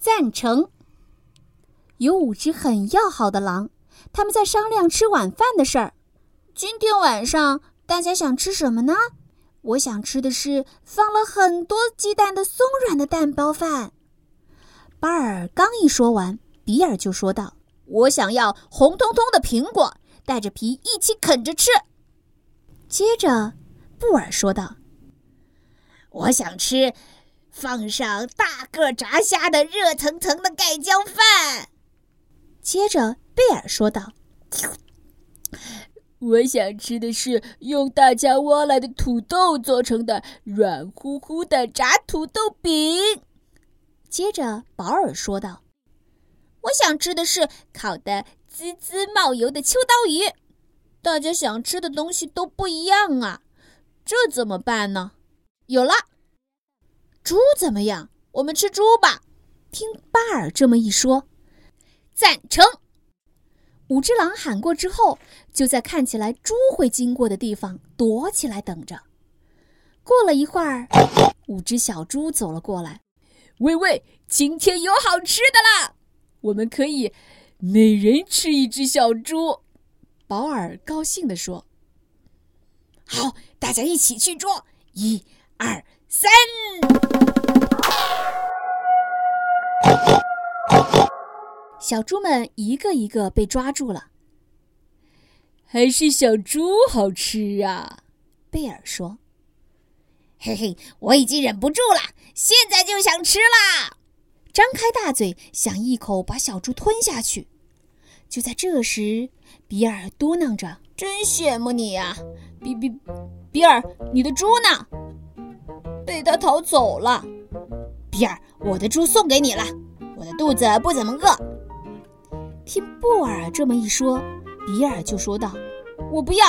赞成。有五只很要好的狼，他们在商量吃晚饭的事儿。今天晚上大家想吃什么呢？我想吃的是放了很多鸡蛋的松软的蛋包饭。巴尔刚一说完，比尔就说道：“我想要红彤彤的苹果，带着皮一起啃着吃。”接着，布尔说道：“我想吃放上大个炸虾的热腾腾的盖浇饭。”接着，贝尔说道：“我想吃的是用大家挖来的土豆做成的软乎乎的炸土豆饼。”接着，保尔说道：“我想吃的是烤的滋滋冒油的秋刀鱼。”大家想吃的东西都不一样啊，这怎么办呢？有了，猪怎么样？我们吃猪吧。听巴尔这么一说。赞成！五只狼喊过之后，就在看起来猪会经过的地方躲起来等着。过了一会儿，五只小猪走了过来。喂喂，今天有好吃的啦！我们可以每人吃一只小猪。保尔高兴地说：“好，大家一起去捉！一、二、三！”小猪们一个一个被抓住了，还是小猪好吃啊！贝尔说：“嘿嘿，我已经忍不住了，现在就想吃啦！”张开大嘴，想一口把小猪吞下去。就在这时，比尔嘟囔着：“真羡慕你呀，比比，比尔，你的猪呢？被他逃走了。比尔，我的猪送给你了，我的肚子不怎么饿。”听布尔这么一说，比尔就说道：“我不要！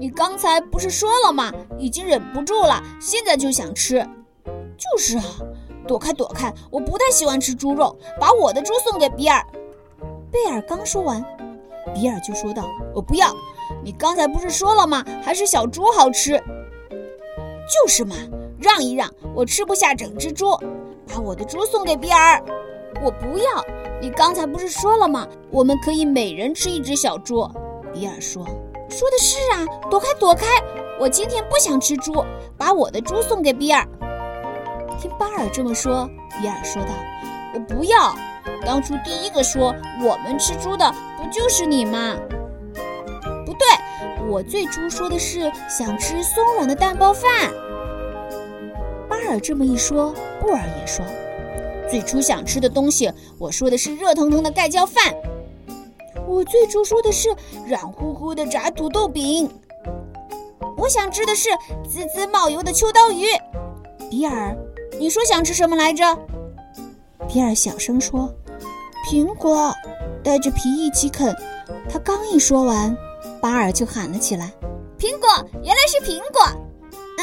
你刚才不是说了吗？已经忍不住了，现在就想吃。就是啊，躲开躲开！我不太喜欢吃猪肉，把我的猪送给比尔。”贝尔刚说完，比尔就说道：“我不要！你刚才不是说了吗？还是小猪好吃。就是嘛，让一让！我吃不下整只猪，把我的猪送给比尔。我不要！你刚才不是说了吗？我们可以每人吃一只小猪。”比尔说：“说的是啊，躲开躲开！我今天不想吃猪，把我的猪送给比尔。”听巴尔这么说，比尔说道：“我不要！当初第一个说我们吃猪的不就是你吗？不对，我最初说的是想吃松软的蛋包饭。”尔这么一说，布尔也说。最初想吃的东西，我说的是热腾腾的盖浇饭。我最初说的是软乎乎的炸土豆饼。我想吃的是滋滋冒油的秋刀鱼。比尔，你说想吃什么来着？比尔小声说：“苹果，带着皮一起啃。”他刚一说完，巴尔就喊了起来：“苹果，原来是苹果！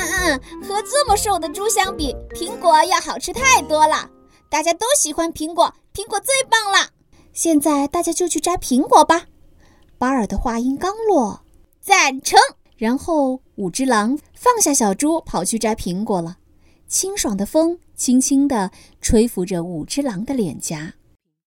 嗯，和这么瘦的猪相比，苹果要好吃太多了。”大家都喜欢苹果，苹果最棒了。现在大家就去摘苹果吧。巴尔的话音刚落，赞成。然后五只狼放下小猪，跑去摘苹果了。清爽的风轻轻地吹拂着五只狼的脸颊。